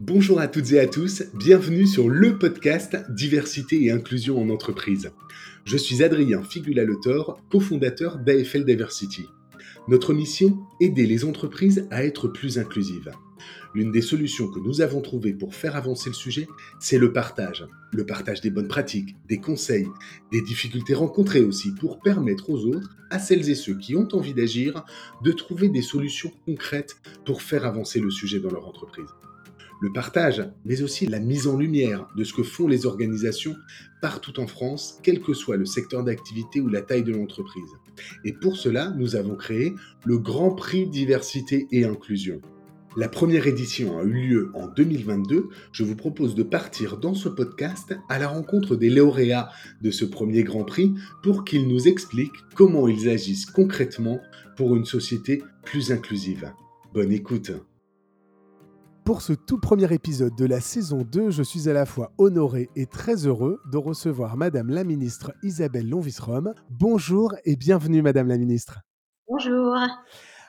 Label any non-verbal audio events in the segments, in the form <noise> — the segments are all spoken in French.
Bonjour à toutes et à tous, bienvenue sur le podcast Diversité et inclusion en entreprise. Je suis Adrien Figula-Letor, cofondateur d'AFL Diversity. Notre mission Aider les entreprises à être plus inclusives. L'une des solutions que nous avons trouvées pour faire avancer le sujet, c'est le partage. Le partage des bonnes pratiques, des conseils, des difficultés rencontrées aussi pour permettre aux autres, à celles et ceux qui ont envie d'agir, de trouver des solutions concrètes pour faire avancer le sujet dans leur entreprise le partage, mais aussi la mise en lumière de ce que font les organisations partout en France, quel que soit le secteur d'activité ou la taille de l'entreprise. Et pour cela, nous avons créé le Grand Prix Diversité et Inclusion. La première édition a eu lieu en 2022. Je vous propose de partir dans ce podcast à la rencontre des lauréats de ce premier Grand Prix pour qu'ils nous expliquent comment ils agissent concrètement pour une société plus inclusive. Bonne écoute pour ce tout premier épisode de la saison 2, je suis à la fois honoré et très heureux de recevoir Madame la Ministre Isabelle Lonvisrom. Bonjour et bienvenue Madame la Ministre. Bonjour.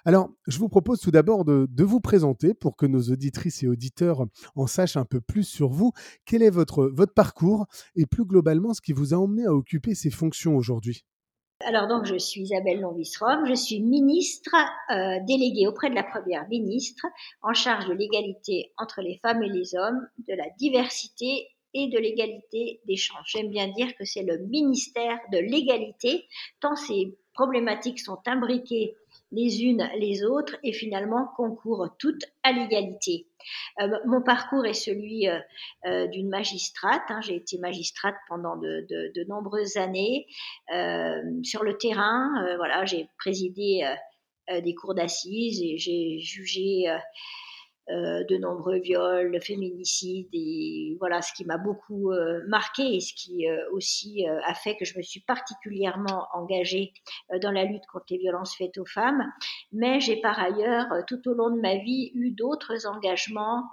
Alors, je vous propose tout d'abord de, de, vous présenter pour que nos auditrices et auditeurs en sachent un peu plus sur vous. Quel est votre, votre parcours et plus globalement ce qui vous a emmené à occuper ces fonctions aujourd'hui? Alors donc je suis Isabelle Lonvisrom, je suis ministre euh, déléguée auprès de la première ministre en charge de l'égalité entre les femmes et les hommes, de la diversité et de l'égalité des chances. J'aime bien dire que c'est le ministère de l'égalité, tant ces problématiques sont imbriquées les unes les autres et finalement concourent toutes à l'égalité. Euh, mon parcours est celui euh, euh, d'une magistrate. Hein. J'ai été magistrate pendant de, de nombreuses années sur le terrain. voilà, j'ai présidé des cours d'assises et j'ai jugé euh, de nombreux viols, féminicides, et voilà ce qui m'a beaucoup euh, marqué et ce qui euh, aussi a fait que je me suis particulièrement engagée dans la lutte contre les violences faites aux femmes. Mais j'ai par ailleurs, tout au long de ma vie, eu d'autres engagements,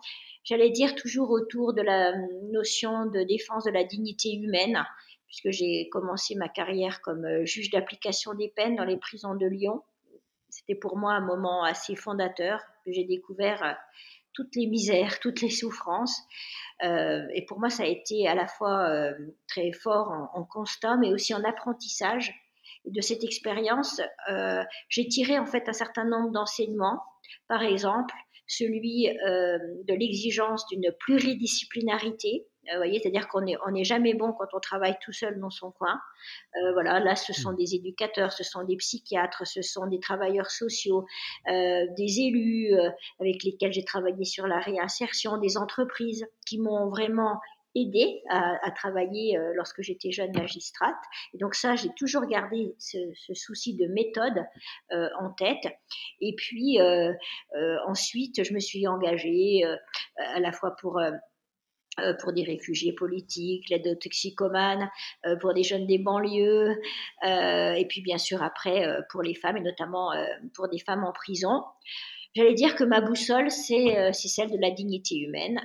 j'allais dire toujours autour de la notion de défense de la dignité humaine, puisque j'ai commencé ma carrière comme juge d'application des peines dans les prisons de Lyon c'était pour moi un moment assez fondateur j'ai découvert euh, toutes les misères, toutes les souffrances. Euh, et pour moi, ça a été à la fois euh, très fort en, constat, mais aussi en apprentissage. De cette expérience, j'ai tiré en fait un certain nombre d'enseignements. Par exemple, celui de l'exigence d'une pluridisciplinarité, euh, voyez, c'est-à-dire qu'on n'est on est jamais bon quand on travaille tout seul dans son coin. Euh, voilà, là, ce sont mmh. des éducateurs, ce sont des psychiatres, ce sont des travailleurs sociaux, euh, des élus avec lesquels j'ai travaillé sur la réinsertion, des entreprises qui m'ont vraiment aidé à, travailler lorsque j'étais jeune magistrate. Et donc ça, j'ai toujours gardé ce, ce, souci de méthode en tête. Et puis ensuite, je me suis engagée à la fois pour pour des réfugiés politiques, l'aide aux toxicomanes, euh, pour des jeunes des banlieues, euh, et puis bien sûr après pour les femmes, et notamment pour des femmes en prison. J'allais dire que ma boussole, c'est celle de la dignité humaine.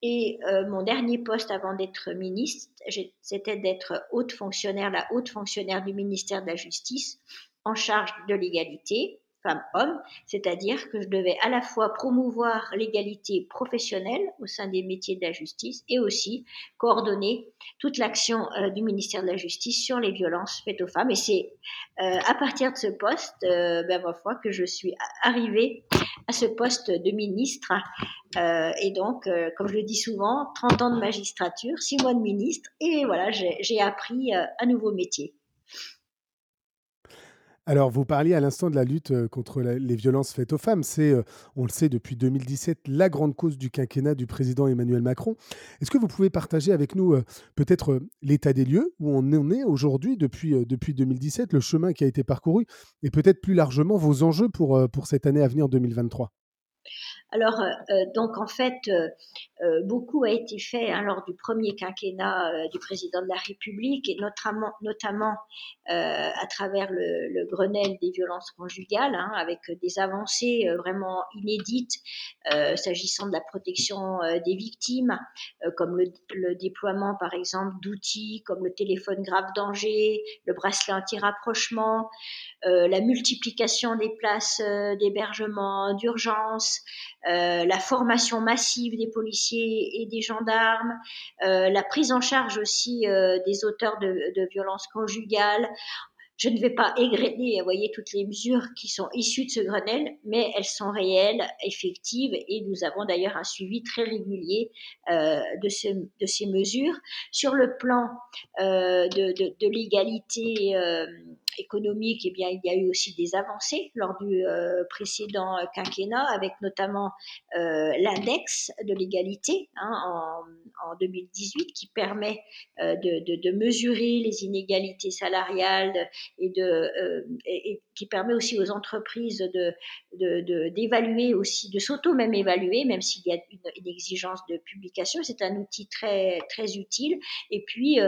Et mon dernier poste avant d'être ministre, c'était d'être haute fonctionnaire, la haute fonctionnaire du ministère de la Justice, en charge de l'égalité, femmes-hommes, c'est-à-dire que je devais à la fois promouvoir l'égalité professionnelle au sein des métiers de la justice et aussi coordonner toute l'action euh, du ministère de la Justice sur les violences faites aux femmes. Et c'est euh, à partir de ce poste, euh, ben, ma foi, que je suis arrivée à ce poste de ministre. et donc, comme je le dis souvent, 30 ans de magistrature, 6 mois de ministre, et voilà, j'ai appris un nouveau métier. Alors, vous parliez à l'instant de la lutte euh, contre les violences faites aux femmes. C'est, euh, on le sait depuis 2017, la grande cause du quinquennat du président Emmanuel Macron. Est-ce que vous pouvez partager avec nous euh, peut-être l'état des lieux, où on en est aujourd'hui depuis, depuis 2017, le chemin qui a été parcouru, et peut-être plus largement vos enjeux pour, cette année à venir 2023 alors, donc en fait, beaucoup a été fait hein, lors du premier quinquennat euh, du président de la République et notamment, euh, à travers le, le, Grenelle des violences conjugales, hein, avec des avancées vraiment inédites s'agissant de la protection des victimes, comme le, déploiement par exemple d'outils comme le téléphone grave danger, le bracelet anti-rapprochement, la multiplication des places d'hébergement d'urgence, la formation massive des policiers et des gendarmes, euh, la prise en charge aussi euh, des auteurs de, de violences conjugales. Je ne vais pas égrener, vous voyez, toutes les mesures qui sont issues de ce Grenelle, mais elles sont réelles, effectives, et nous avons d'ailleurs un suivi très régulier euh, de, ce, de, ces mesures. Sur le plan de, l'égalité économique, eh bien, il y a eu aussi des avancées lors du euh, précédent quinquennat, avec notamment euh, l'index de l'égalité hein, en, en, 2018 qui permet euh, de, de, de, mesurer les inégalités salariales et, de, et, et, qui permet aussi aux entreprises de, d'évaluer aussi, de s'auto même évaluer, même s'il y a une, une, exigence de publication. C'est un outil très, très utile. Et puis,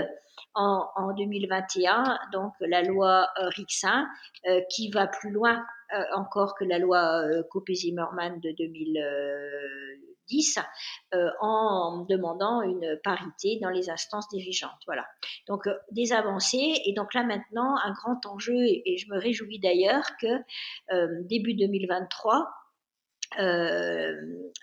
en, en 2021, donc la loi euh, Rixin, euh, qui va plus loin euh, encore que la loi Copé-Zimmermann de 2010, en demandant une parité dans les instances dirigeantes. Voilà. Donc des avancées et donc là maintenant un grand enjeu et, je me réjouis d'ailleurs que début 2023 euh,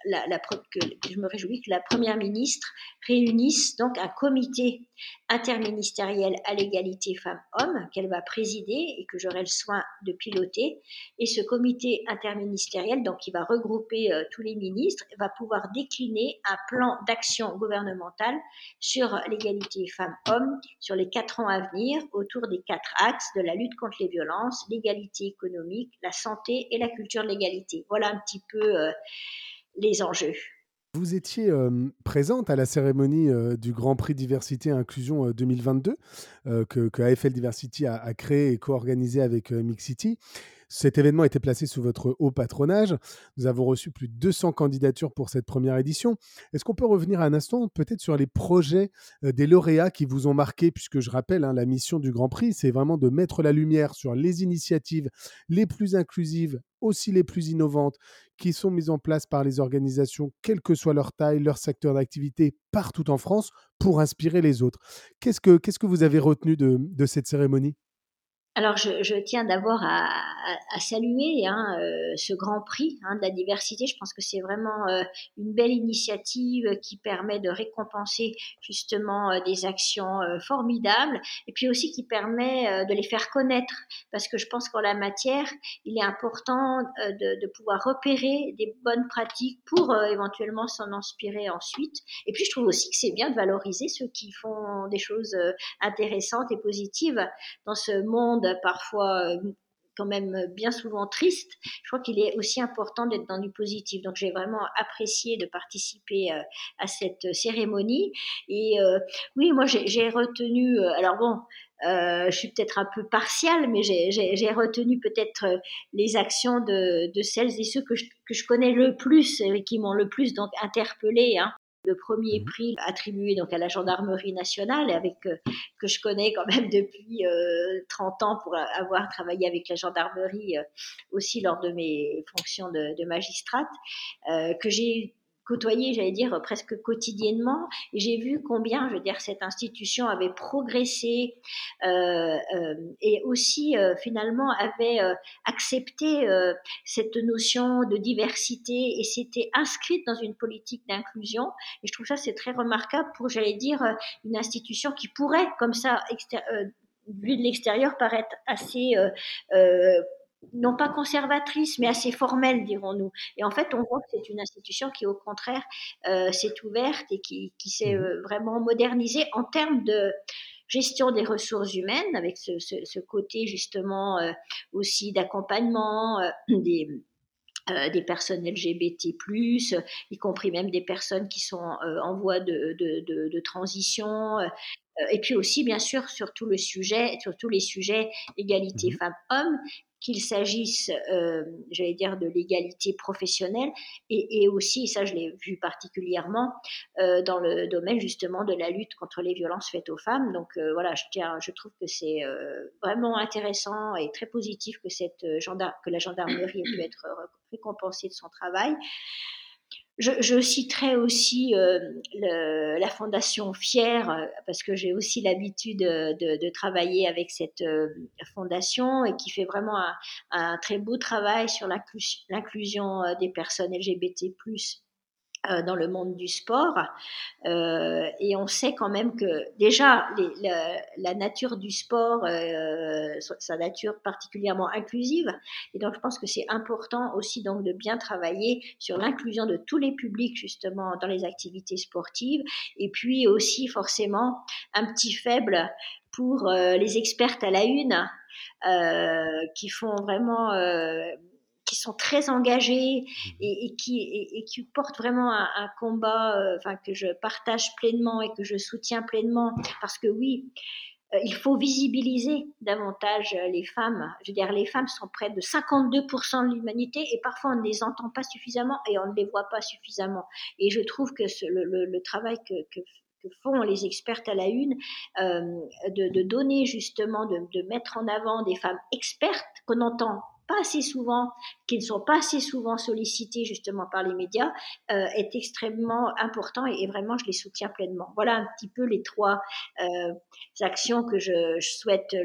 la, la, que je me réjouis que la première ministre réunisse donc un comité interministériel à l'égalité femmes-hommes qu'elle va présider et que j'aurai le soin de piloter. Et ce comité interministériel, donc qui va regrouper euh, tous les ministres, va pouvoir décliner un plan d'action gouvernemental sur l'égalité femmes-hommes sur les quatre ans à venir autour des quatre axes de la lutte contre les violences, l'égalité économique, la santé et la culture de l'égalité. Voilà un petit peu euh, les enjeux. Vous étiez présente à la cérémonie du Grand Prix Diversité et Inclusion euh, 2022 que, que, AFL Diversity a, a créé et co-organisé avec Mixity. Cet événement était placé sous votre haut patronage. Nous avons reçu plus de 200 candidatures pour cette première édition. Est-ce qu'on peut revenir un instant peut-être sur les projets des lauréats qui vous ont marqué, puisque je rappelle, hein, la mission du Grand Prix, c'est vraiment de mettre la lumière sur les initiatives les plus inclusives, aussi les plus innovantes, qui sont mises en place par les organisations, quelle que soit leur taille, leur secteur d'activité, partout en France, pour inspirer les autres. Qu'est-ce que, vous avez retenu de cette cérémonie? Alors, je, je tiens d'abord à, à, à, saluer hein, euh, ce grand prix hein, de la diversité. Je pense que c'est vraiment euh, une belle initiative qui permet de récompenser justement euh, des actions euh, formidables et puis aussi qui permet euh, de les faire connaître. Parce que je pense qu'en la matière, il est important de, de, pouvoir repérer des bonnes pratiques pour éventuellement s'en inspirer ensuite. Et puis, je trouve aussi que c'est bien de valoriser ceux qui font des choses intéressantes et positives dans ce monde parfois euh, quand même bien souvent triste, je crois qu'il est aussi important d'être dans du positif. Donc j'ai vraiment apprécié de participer euh, à cette cérémonie. Et euh, oui, moi j'ai retenu, alors bon, je suis peut-être un peu partiale, mais j'ai retenu peut-être les actions de, de, celles et ceux que je, que je connais le plus et qui m'ont le plus donc interpellée. Hein le premier mmh prix attribué donc à la gendarmerie nationale, avec euh, que je connais quand même <laughs> depuis euh, 30 ans pour avoir travaillé avec la gendarmerie euh, aussi lors de mes fonctions de, de magistrate, euh, que j'ai côtoyé, j'allais dire, presque quotidiennement. J'ai vu combien, je veux dire, cette institution avait progressé euh, euh, et aussi euh, finalement avait euh, accepté euh, cette notion de diversité et s'était inscrite dans une politique d'inclusion. Et je trouve ça c'est très remarquable pour, j'allais dire, une institution qui pourrait, comme ça, euh, vu de l'extérieur, paraître assez non pas conservatrice, mais assez formelle, dirons-nous. Et en fait, on voit que c'est une institution qui, au contraire, euh, s'est ouverte et qui, qui s'est mmh euh, vraiment modernisée en termes de gestion des ressources humaines, avec ce, ce, ce côté justement euh, aussi d'accompagnement des euh, des personnes LGBT+, y compris même des personnes qui sont euh, en voie de, de, de, de transition, et puis aussi, bien sûr, sur tout le sujet, sur tous les sujets égalité mmh femmes-hommes, qu'il s'agisse, euh, j'allais dire, de l'égalité professionnelle et, aussi, ça je l'ai vu particulièrement, euh, dans le domaine justement de la lutte contre les violences faites aux femmes. Donc euh, voilà, je, tiens, je trouve que c'est vraiment intéressant et très positif que, cette que la gendarmerie ait pu être récompensée de son travail. Je, citerai aussi euh, la fondation Fier, euh, parce que j'ai aussi l'habitude de, travailler avec cette euh, fondation et qui fait vraiment un, un très beau travail sur l'inclusion des personnes LGBT euh, dans le monde du sport. Euh, et on sait quand même que déjà la, nature du sport, euh, sa nature particulièrement inclusive. Et donc je pense que c'est important aussi donc de bien travailler sur l'inclusion de tous les publics justement dans les activités sportives. Et puis aussi forcément un petit faible pour les expertes à la une qui font vraiment qui sont très engagés mmh et, qui, et, qui portent vraiment un, combat euh, enfin, que je partage pleinement et que je soutiens pleinement. Parce que oui, euh, il faut visibiliser davantage euh, les femmes. Je veux dire, les femmes sont près de 52% de l'humanité et parfois on ne les entend pas suffisamment et on ne les voit pas suffisamment. Et je trouve que le, travail que, font les expertes à la une, de, donner justement, de, de mettre en avant des femmes expertes qu'on entend pas assez souvent, qui ne sont pas assez souvent sollicités justement par les médias, euh, est extrêmement important et, vraiment je les soutiens pleinement. Voilà un petit peu les trois euh, actions que je, souhaite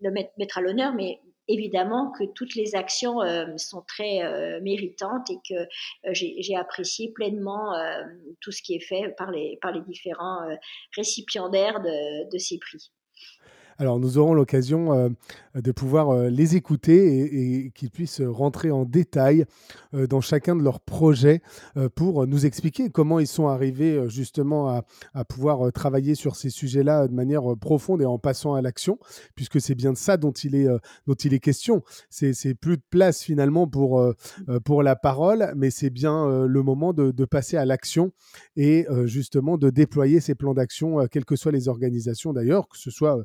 le mettre, mettre à l'honneur, mais évidemment que toutes les actions euh, sont très méritantes et que j'ai apprécié pleinement tout ce qui est fait par les, par les différents récipiendaires de ces prix. Alors nous aurons l'occasion euh, de pouvoir euh, les écouter et, qu'ils puissent rentrer en détail euh, dans chacun de leurs projets pour nous expliquer comment ils sont arrivés justement à, pouvoir travailler sur ces sujets-là de manière profonde et en passant à l'action, puisque c'est bien de ça dont il est, dont il est question. C'est plus de place finalement pour, pour la parole, mais c'est bien le moment de, de, passer à l'action et justement de déployer ces plans d'action, quelles que soient les organisations d'ailleurs, que ce soit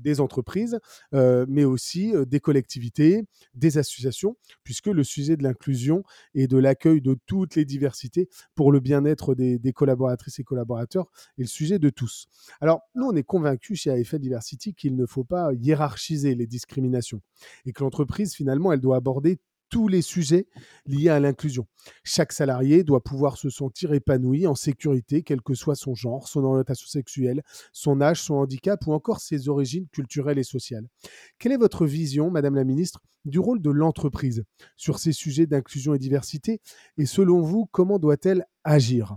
des entreprises, euh, mais aussi euh, des collectivités, des associations, puisque le sujet de l'inclusion et de l'accueil de toutes les diversités pour le bien-être des, collaboratrices et collaborateurs est le sujet de tous. Alors, nous, on est convaincus chez AFL Diversity qu'il ne faut pas hiérarchiser les discriminations et que l'entreprise, finalement, elle doit aborder tous les sujets liés à l'inclusion. Chaque salarié doit pouvoir se sentir épanoui, en sécurité, quel que soit son genre, son orientation sexuelle, son âge, son handicap ou encore ses origines culturelles et sociales. Quelle est votre vision, Madame la Ministre, du rôle de l'entreprise sur ces sujets d'inclusion et diversité? Et selon vous, comment doit-elle agir?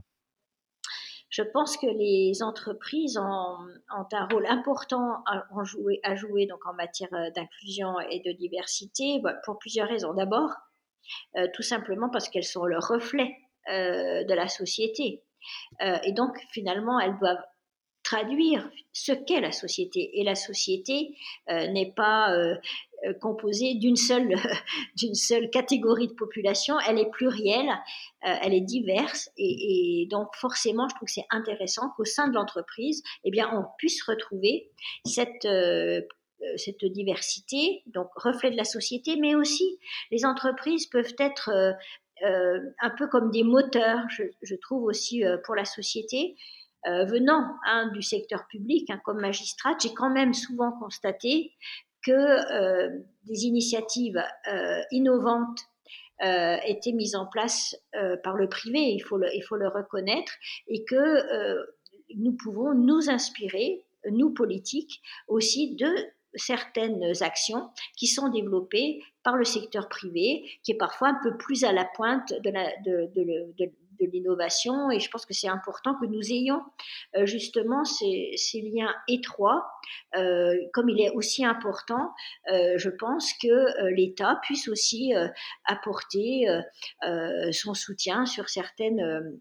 Je pense que les entreprises ont, un rôle important à, jouer, en matière euh, d'inclusion et de diversité bah, pour plusieurs raisons. D'abord, euh, tout simplement parce qu'elles sont le reflet euh, de la société. et donc, finalement, elles doivent traduire ce qu'est la société. Et la société n'est pas euh, composée d'une seule, <laughs> d'une seule catégorie de population. Elle est plurielle, euh, elle est diverse, et, donc forcément, je trouve que c'est intéressant qu'au sein de l'entreprise, eh bien, on puisse retrouver cette euh, cette diversité, donc reflet de la société, mais aussi les entreprises peuvent être un peu comme des moteurs, je, trouve aussi pour la société. Venant hein, du secteur public, hein, comme magistrate, j'ai quand même souvent constaté que euh, des initiatives euh, innovantes euh, étaient mises en place par le privé, il faut le, il faut le reconnaître, et que nous pouvons nous inspirer, nous politiques, aussi de certaines actions qui sont développées par le secteur privé, qui est parfois un peu plus à la pointe de, la, de, de, l'innovation et je pense que c'est important que nous ayons euh, justement ces, liens étroits, euh, comme il est aussi important, euh, je pense que l'État puisse aussi apporter son soutien sur certaines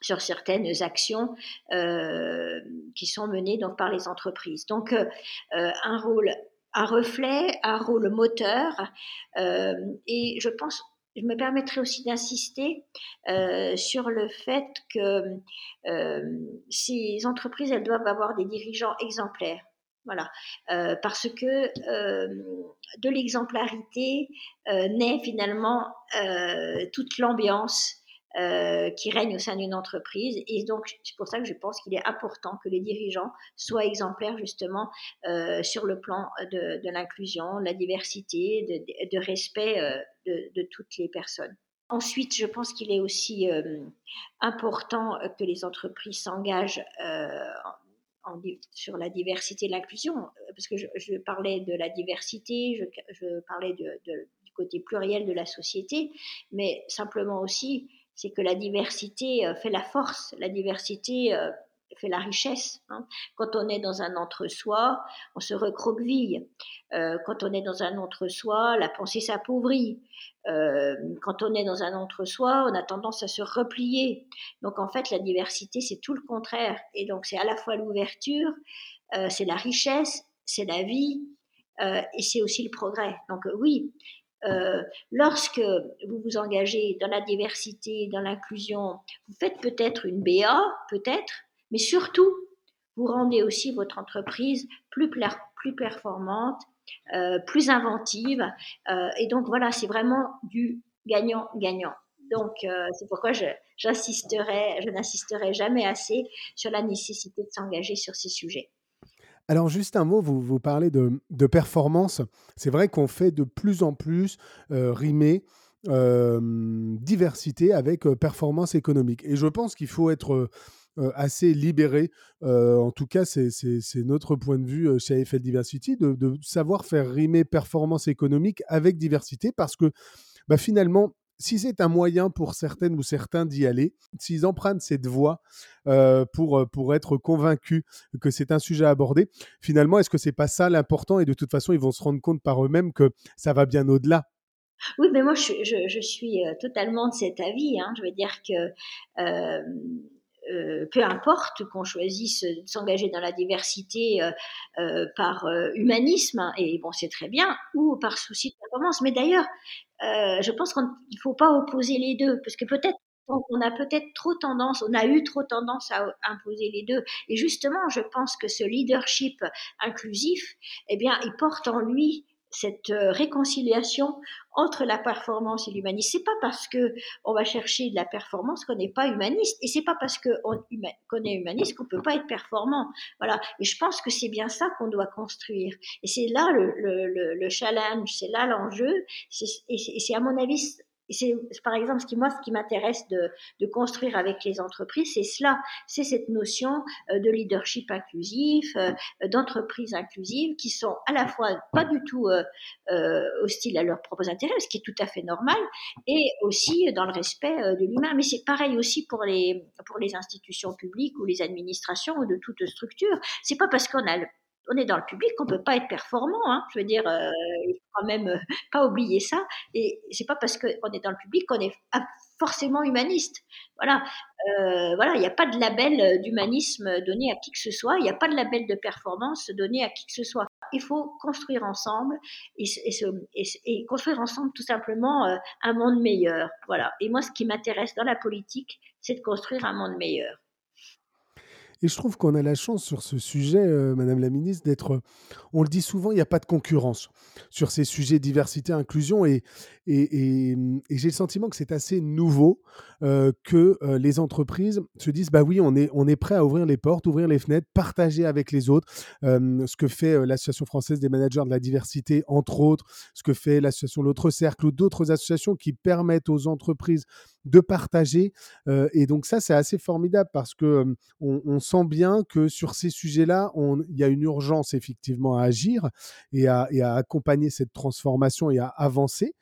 sur certaines actions qui sont menées donc par les entreprises. Donc un rôle un reflet, un rôle moteur et je pense je me permettrai aussi d'insister euh, sur le fait que euh, ces entreprises, elles doivent avoir des dirigeants exemplaires. Voilà, euh, parce que de l'exemplarité naît finalement toute l'ambiance euh, qui règne au sein d'une entreprise. Et donc, c'est pour ça que je pense qu'il est important que les dirigeants soient exemplaires justement euh, sur le plan de, l'inclusion, de la diversité, de, respect euh, de, toutes les personnes. Ensuite, je pense qu'il est aussi important que les entreprises s'engagent en, sur la diversité et l'inclusion, parce que je, parlais de la diversité, je, parlais du côté pluriel de la société, mais simplement aussi c'est que la diversité euh, fait la force, la diversité euh, fait la richesse. Hein. Quand on est dans un entre-soi, on se recroqueville. Euh, quand on est dans un entre-soi, la pensée s'appauvrit. quand on est dans un entre-soi, on a tendance à se replier. Donc en fait, la diversité, c'est tout le contraire. Et donc c'est à la fois l'ouverture, c'est la richesse, c'est la vie, et c'est aussi le progrès. Donc oui, euh, lorsque vous vous engagez dans la diversité, dans l'inclusion, vous faites peut-être une BA, peut-être, mais surtout, vous rendez aussi votre entreprise plus, plus performante, euh, plus inventive. Euh, et donc voilà, c'est vraiment du gagnant-gagnant. Donc c'est pourquoi j'insisterai, je n'insisterai jamais assez sur la nécessité de s'engager sur ces sujets. Alors juste un mot, vous, vous parlez de, de performance. C'est vrai qu'on fait de plus en plus euh, rimer euh, diversité avec euh, performance économique. Et je pense qu'il faut être euh, assez libéré. en tout cas, c'est notre point de vue chez AFL Diversity, de, savoir faire rimer performance économique avec diversité, parce que bah, finalement, si c'est un moyen pour certaines ou certains d'y aller, s'ils empruntent cette voie euh, pour, euh, pour être convaincus que c'est un sujet à aborder, finalement, est-ce que c'est pas ça l'important? Et de toute façon, ils vont se rendre compte par eux-mêmes que ça va bien au-delà. Oui, mais moi, je, je, suis euh, totalement de cet avis. Hein. Je veux dire que euh, peu importe qu'on choisisse de s'engager dans la diversité euh, euh, par humanisme, hein, et bon, c'est très bien, ou par souci de performance. Mais d'ailleurs, je pense qu'il ne faut pas opposer les deux, parce que peut-être on a peut-être trop tendance, on a eu trop tendance à imposer les deux. Et justement, je pense que ce leadership inclusif, eh bien, il porte en lui cette euh, réconciliation entre la performance et l'humanisme. C'est pas parce que on va chercher de la performance qu'on n'est pas humaniste, et c'est pas parce qu'on est humaniste qu'on peut pas être performant. Voilà. Et je pense que c'est bien ça qu'on doit construire. Et c'est là le, le, le, challenge, c'est là l'enjeu. Et c'est à mon avis c'est par exemple ce qui moi ce qui m'intéresse de, de, construire avec les entreprises, c'est cela, c'est cette notion euh, de leadership inclusif, euh, d'entreprise inclusive, qui sont à la fois pas du tout euh, euh, hostiles à leurs propres intérêts, ce qui est tout à fait normal, et aussi dans le respect de l'humain. Mais c'est pareil aussi pour les pour les institutions publiques ou les administrations ou de toute structure. C'est pas parce qu'on a on est dans le public, on peut pas être performant. Hein. Je veux dire, euh, il faut quand même euh, pas oublier ça. Et c'est pas parce qu'on est dans le public qu'on est forcément humaniste. Voilà, euh, voilà, il n'y a pas de label euh, d'humanisme donné à qui que ce soit. Il n'y a pas de label de performance donné à qui que ce soit. Il faut construire ensemble et, et, construire ensemble tout simplement un monde meilleur. Voilà. Et moi, ce qui m'intéresse dans la politique, c'est de construire un monde meilleur. Et je trouve qu'on a la chance sur ce sujet, euh, Madame la Ministre, d'être, on le dit souvent, il n'y a pas de concurrence sur ces sujets diversité, inclusion. Et, et, et, j'ai le sentiment que c'est assez nouveau euh, que euh, les entreprises se disent, bah oui, on est, on est prêt à ouvrir les portes, ouvrir les fenêtres, partager avec les autres. Euh, ce que fait l'Association française des managers de la diversité, entre autres, ce que fait l'association L'autre Cercle ou d'autres associations qui permettent aux entreprises de partager. et donc ça, c'est assez formidable parce que on, sent bien que sur ces sujets-là, il y a une urgence effectivement à agir et à, accompagner cette transformation et à avancer,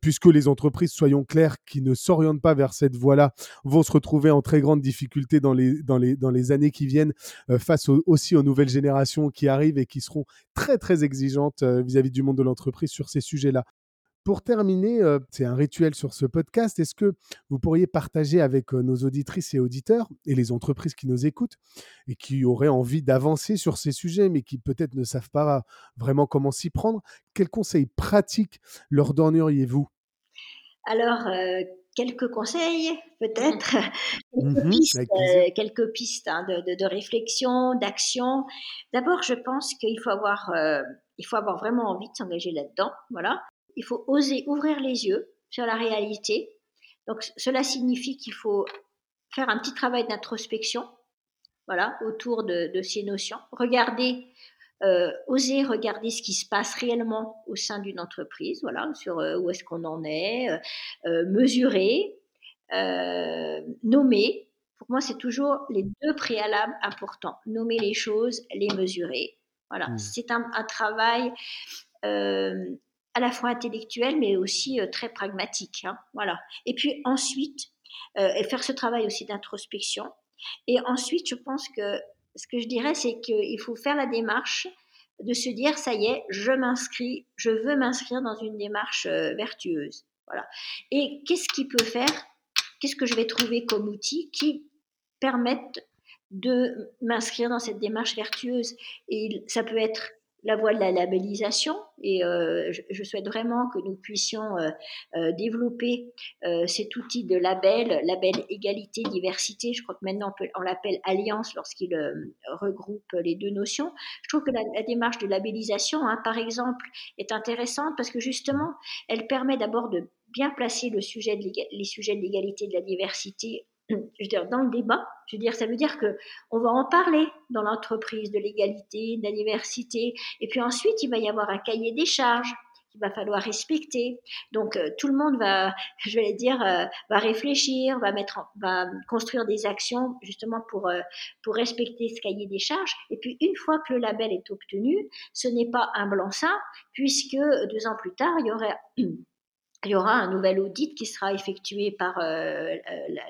puisque les entreprises, soyons clairs, qui ne s'orientent pas vers cette voie-là, vont se retrouver en très grande difficulté dans les, dans les, dans les années qui viennent, face aussi aux nouvelles générations qui arrivent et qui seront très très exigeantes vis-à-vis -vis du monde de l'entreprise sur ces sujets-là. Pour terminer, euh, c'est un rituel sur ce podcast. Est-ce que vous pourriez partager avec euh, nos auditrices et auditeurs et les entreprises qui nous écoutent et qui auraient envie d'avancer sur ces sujets, mais qui peut-être ne savent pas vraiment comment s'y prendre, quels conseils pratiques leur donneriez-vous? Alors, quelques conseils, peut-être, <laughs> quelques, pistes, avec plaisir. quelques pistes hein, de, de, de, réflexion, d'action. D'abord, je pense qu'il faut avoir, euh, il faut avoir vraiment envie de s'engager là-dedans. Voilà. Il faut oser ouvrir les yeux sur la réalité. Donc, cela signifie qu'il faut faire un petit travail d'introspection, voilà, autour de, de, ces notions. Regarder, euh, oser regarder ce qui se passe réellement au sein d'une entreprise, voilà, sur euh, où est-ce qu'on en est, euh, mesurer, nommer. Pour moi, c'est toujours les deux préalables importants nommer les choses, les mesurer. Voilà, mmh. c'est un, un, travail à la fois intellectuel, mais aussi très pragmatique. Hein, voilà. Et puis ensuite, faire ce travail aussi d'introspection. Et ensuite, je pense que ce que je dirais, c'est qu'il faut faire la démarche de se dire, ça y est, je m'inscris, je veux m'inscrire dans une démarche vertueuse. Voilà. Et qu'est-ce qui peut faire Qu'est-ce que je vais trouver comme outils qui permettent de m'inscrire dans cette démarche vertueuse? Et ça peut être la voie de la labellisation et euh, je, souhaite vraiment que nous puissions euh, euh, développer cet outil de label, label égalité diversité. Je crois que maintenant on, l'appelle alliance lorsqu'il regroupe les deux notions. Je trouve que la, démarche de labellisation, hein, par exemple, est intéressante parce que justement, elle permet d'abord de bien placer les sujets de l'égalité et de la diversité je veux dire, dans le débat. Je veux dire, ça veut dire que on va en parler dans l'entreprise de l'égalité, de la diversité, et puis ensuite il va y avoir un cahier des charges qu'il va falloir respecter. Donc euh, tout le monde va, <laughs> je vais dire, euh, va réfléchir, va mettre, en, va construire des actions justement pour euh, pour respecter ce cahier des charges. Et puis une fois que le label est obtenu, ce n'est pas un blanc-seing puisque deux ans plus tard il y aurait <clears throat> il y aura un nouvel audit qui sera effectué par euh,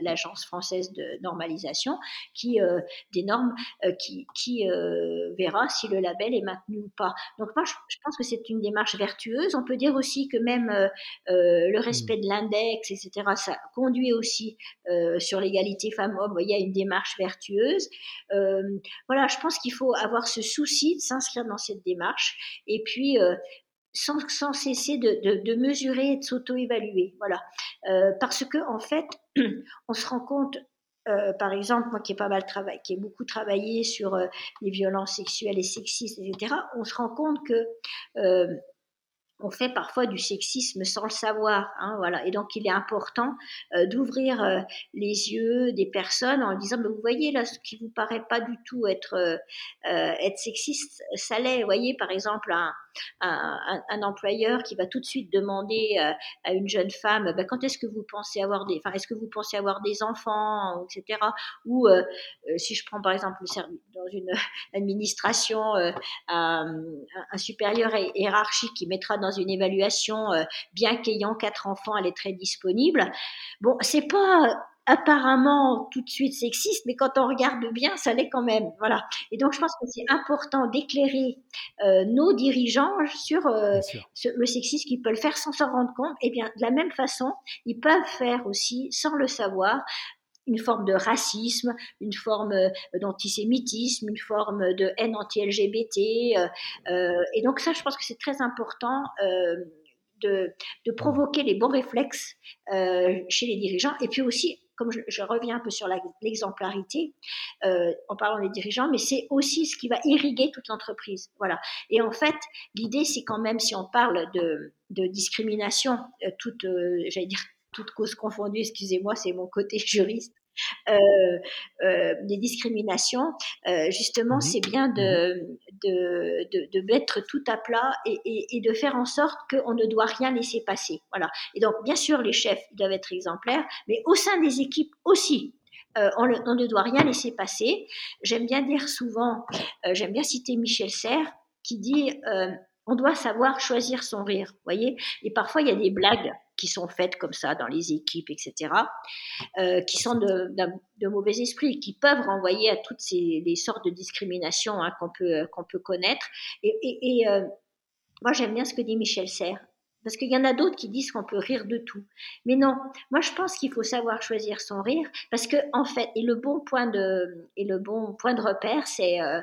l'agence française de normalisation qui euh, des normes euh, qui, qui euh, verra si le label est maintenu ou pas. Donc moi je, je pense que c'est une démarche vertueuse. On peut dire aussi que même euh, euh, le respect de l'index, etc. Ça conduit aussi sur l'égalité femmes-hommes. Vous voyez, à une démarche vertueuse. voilà, je pense qu'il faut avoir ce souci de s'inscrire dans cette démarche et puis sans, cesser de, de, mesurer et de s'auto-évaluer. Voilà. Euh, parce que, en fait, <clears throat> on se rend compte, euh, par exemple, moi qui ai pas mal travaillé, qui ai beaucoup travaillé sur euh, les violences sexuelles et sexistes, etc., on se rend compte que on fait parfois du sexisme sans le savoir. Hein, voilà. Et donc, il est important d'ouvrir les yeux des personnes en disant, mais vous voyez, là, ce qui vous paraît pas du tout être, être sexiste, ça l'est. Voyez, par exemple, un, un, employeur qui va tout de suite demander euh, à une jeune femme, ben, quand est-ce que vous pensez avoir des, enfin, est-ce que vous pensez avoir des enfants, etc. Ou euh, si je prends par exemple dans une <laughs> administration un, un supérieur hiérarchique qui mettra dans une évaluation, euh, bien qu'ayant quatre enfants, elle est très disponible. Bon, c'est pas apparemment tout de suite sexiste, mais quand on regarde bien, ça l'est quand même. Voilà. Et donc, je pense que c'est important d'éclairer euh, nos dirigeants sur euh, ce, le sexisme qu'ils peuvent le faire sans s'en rendre compte. Et bien, de la même façon, ils peuvent faire aussi, sans le savoir, une forme de racisme, une forme d'antisémitisme, une forme de haine anti-LGBT. Euh, et donc ça, je pense que c'est très important. Euh, de, de, provoquer les bons réflexes euh, chez les dirigeants et puis aussi comme je, reviens un peu sur l'exemplarité euh, en parlant des dirigeants, mais c'est aussi ce qui va irriguer toute l'entreprise. Voilà. Et en fait, l'idée, c'est quand même, si on parle de, discrimination, euh, toute, euh, j'allais dire, toutes causes confondues, excusez-moi, c'est mon côté juriste, euh, euh, des discriminations, euh, justement, mmh. c'est bien de, de, de, de, mettre tout à plat et, et, et de faire en sorte qu'on ne doit rien laisser passer. Voilà. Et donc, bien sûr, les chefs doivent être exemplaires, mais au sein des équipes aussi. Euh, on, le, on, ne doit rien laisser passer. J'aime bien dire souvent, j'aime bien citer Michel Serres qui dit on doit savoir choisir son rire, voyez. Et parfois il y a des blagues qui sont faites comme ça dans les équipes, etc., euh, qui sont de, de, de, mauvais esprit, qui peuvent renvoyer à toutes ces les sortes de discriminations hein, qu'on peut qu'on peut connaître. Et, euh, moi j'aime bien ce que dit Michel Serres. Parce qu'il y en a d'autres qui disent qu'on peut rire de tout. Mais non, moi je pense qu'il faut savoir choisir son rire parce que en fait, et le bon point de et le bon point de repère, c'est euh,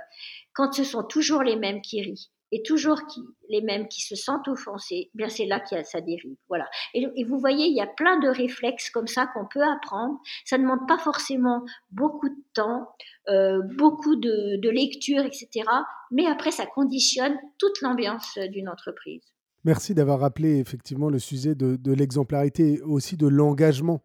quand ce sont toujours les mêmes qui rient et toujours qui, les mêmes qui se sentent offensés, eh bien c'est là qu'il y a sa dérive. Voilà. Et, vous voyez, il y a plein de réflexes comme ça qu'on peut apprendre. Ça ne demande pas forcément beaucoup de temps, euh, beaucoup de, lecture, etc. Mais après, ça conditionne toute l'ambiance d'une entreprise. Merci d'avoir rappelé effectivement le sujet de, de l'exemplarité et aussi de l'engagement.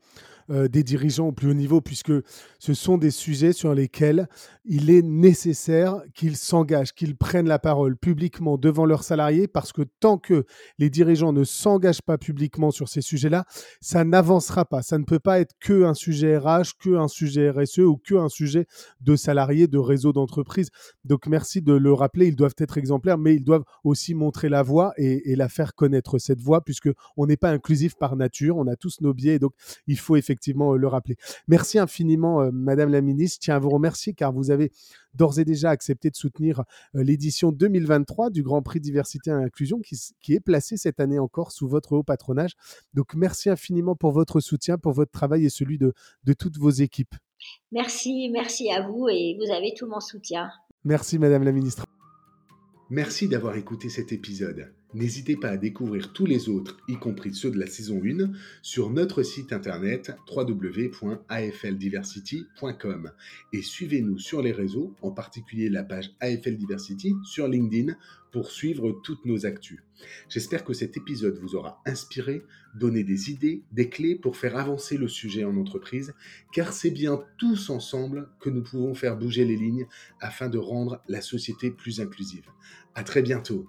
Euh, des dirigeants au plus haut niveau, puisque ce sont des sujets sur lesquels il est nécessaire qu'ils s'engagent, qu'ils prennent la parole publiquement devant leurs salariés, parce que tant que les dirigeants ne s'engagent pas publiquement sur ces sujets-là, ça n'avancera pas. Ça ne peut pas être que un sujet RH, que un sujet RSE ou que un sujet de salariés, de réseau d'entreprise. Donc merci de le rappeler, ils doivent être exemplaires, mais ils doivent aussi montrer la voie et, la faire connaître cette voie, puisque on n'est pas inclusif par nature, on a tous nos biais, donc il faut effectivement effectivement euh, le rappeler. Merci infiniment, euh, Madame la Ministre. Je tiens à vous remercier car vous avez d'ores et déjà accepté de soutenir euh, l'édition 2023 du Grand Prix Diversité et Inclusion qui, qui est placé cette année encore sous votre haut patronage. Donc merci infiniment pour votre soutien, pour votre travail et celui de, de toutes vos équipes. Merci, merci à vous et vous avez tout mon soutien. Merci Madame la Ministre. Merci d'avoir écouté cet épisode. N'hésitez pas à découvrir tous les autres, y compris ceux de la saison 1, sur notre site internet www.afldiversity.com et suivez-nous sur les réseaux, en particulier la page AFL Diversity sur LinkedIn pour suivre toutes nos actus. J'espère que cet épisode vous aura inspiré, donné des idées, des clés pour faire avancer le sujet en entreprise, car c'est bien tous ensemble que nous pouvons faire bouger les lignes afin de rendre la société plus inclusive. À très bientôt.